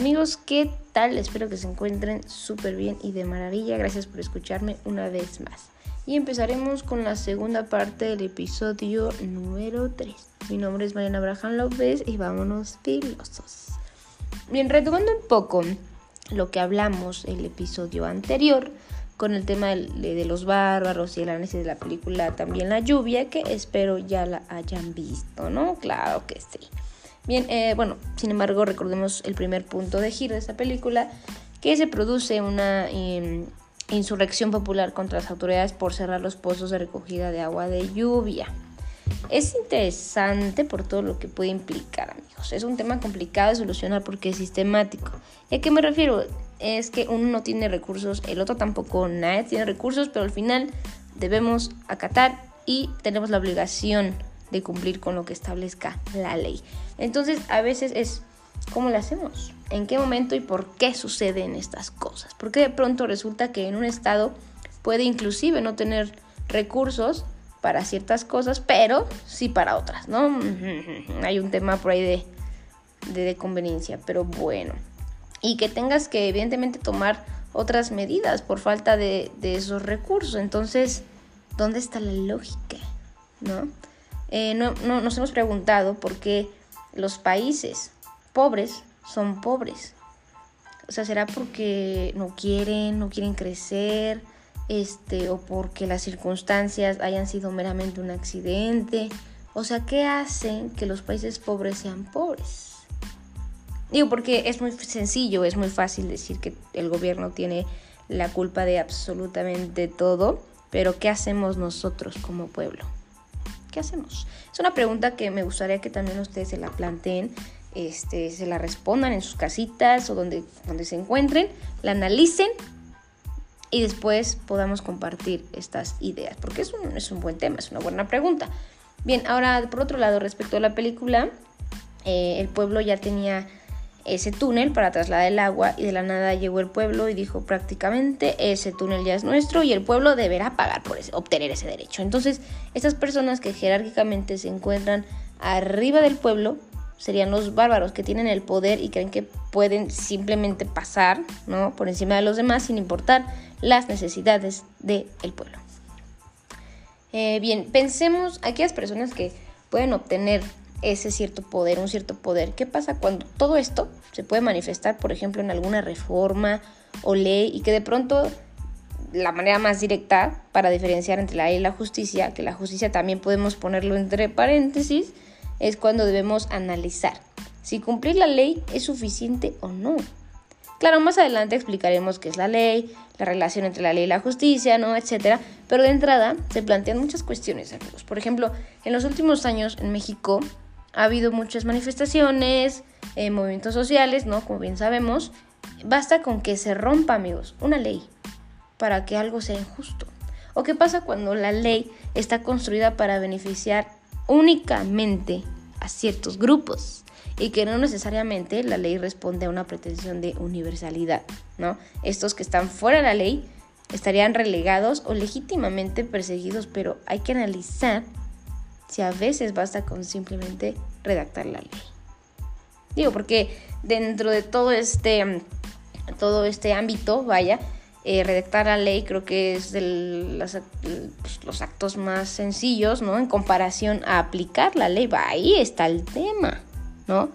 amigos, ¿qué tal? Espero que se encuentren súper bien y de maravilla. Gracias por escucharme una vez más. Y empezaremos con la segunda parte del episodio número 3. Mi nombre es Mariana Abraham López y vámonos filosos. Bien, retomando un poco lo que hablamos el episodio anterior con el tema de, los bárbaros y el análisis de la película también La lluvia, que espero ya la hayan visto, ¿no? Claro que sí. Bien, eh, bueno, sin embargo, recordemos el primer punto de giro de esta película, que se produce una em, insurrección popular contra las autoridades por cerrar los pozos de recogida de agua de lluvia. Es interesante por todo lo que puede implicar, amigos. Es un tema complicado de solucionar porque es sistemático. ¿Y a qué me refiero? Es que uno no tiene recursos, el otro tampoco, nadie tiene recursos, pero al final debemos acatar y tenemos la obligación de cumplir con lo que establezca la ley. Entonces, a veces es ¿cómo lo hacemos? ¿En qué momento y por qué suceden estas cosas? Porque de pronto resulta que en un estado puede inclusive no tener recursos para ciertas cosas, pero sí para otras, ¿no? Hay un tema por ahí de, de, conveniencia, pero bueno. Y que tengas que evidentemente tomar otras medidas por falta de, de esos recursos. Entonces, ¿dónde está la lógica? ¿No? Eh, no, no, nos hemos preguntado por qué los países pobres son pobres. O sea, ¿será porque no quieren, no quieren crecer? Este, o porque las circunstancias hayan sido meramente un accidente. O sea, ¿qué hacen que los países pobres sean pobres? Digo, porque es muy sencillo, es muy fácil decir que el gobierno tiene la culpa de absolutamente todo, pero ¿qué hacemos nosotros como pueblo? ¿Qué hacemos? Es una pregunta que me gustaría que también ustedes se la planteen, este, se la respondan en sus casitas o donde, donde se encuentren, la analicen y después podamos compartir estas ideas, porque es un, es un buen tema, es una buena pregunta. Bien, ahora por otro lado, respecto a la película, eh, el pueblo ya tenía ese túnel para trasladar el agua y de la nada llegó el pueblo y dijo prácticamente ese túnel ya es nuestro y el pueblo deberá pagar por obtener ese derecho. Entonces, estas personas que jerárquicamente se encuentran arriba del pueblo serían los bárbaros que tienen el poder y creen que pueden simplemente pasar, ¿no? por encima de los demás sin importar las necesidades del pueblo. Eh, bien, pensemos aquellas personas que pueden obtener ese cierto poder, un cierto poder. ¿Qué pasa cuando todo esto se puede manifestar, por ejemplo, en alguna reforma o ley y que de pronto la manera más directa para diferenciar entre la ley y la justicia, que la justicia también podemos ponerlo entre paréntesis, es cuando debemos analizar si cumplir la ley es suficiente o no. Claro, más adelante explicaremos qué es la ley, la relación entre la ley y la justicia, ¿no? etcétera, pero de entrada se plantean muchas cuestiones, amigos. Por ejemplo, en los últimos años en México ha habido muchas manifestaciones, eh, movimientos sociales, ¿no? Como bien sabemos. Basta con que se rompa, amigos, una ley para que algo sea injusto. ¿O qué pasa cuando la ley está construida para beneficiar únicamente a ciertos grupos? Y que no necesariamente la ley responde a una pretensión de universalidad, ¿no? Estos que están fuera de la ley estarían relegados o legítimamente perseguidos, pero hay que analizar si a veces basta con simplemente redactar la ley. Digo, porque dentro de todo este, todo este ámbito, vaya, eh, redactar la ley creo que es de pues, los actos más sencillos, ¿no? En comparación a aplicar la ley, va, ahí está el tema, ¿no?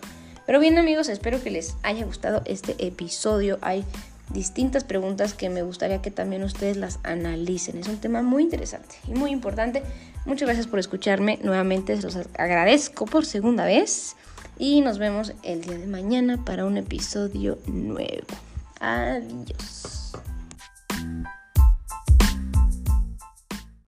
Pero bien amigos, espero que les haya gustado este episodio. Hay distintas preguntas que me gustaría que también ustedes las analicen. Es un tema muy interesante y muy importante. Muchas gracias por escucharme. Nuevamente se los agradezco por segunda vez. Y nos vemos el día de mañana para un episodio nuevo. Adiós.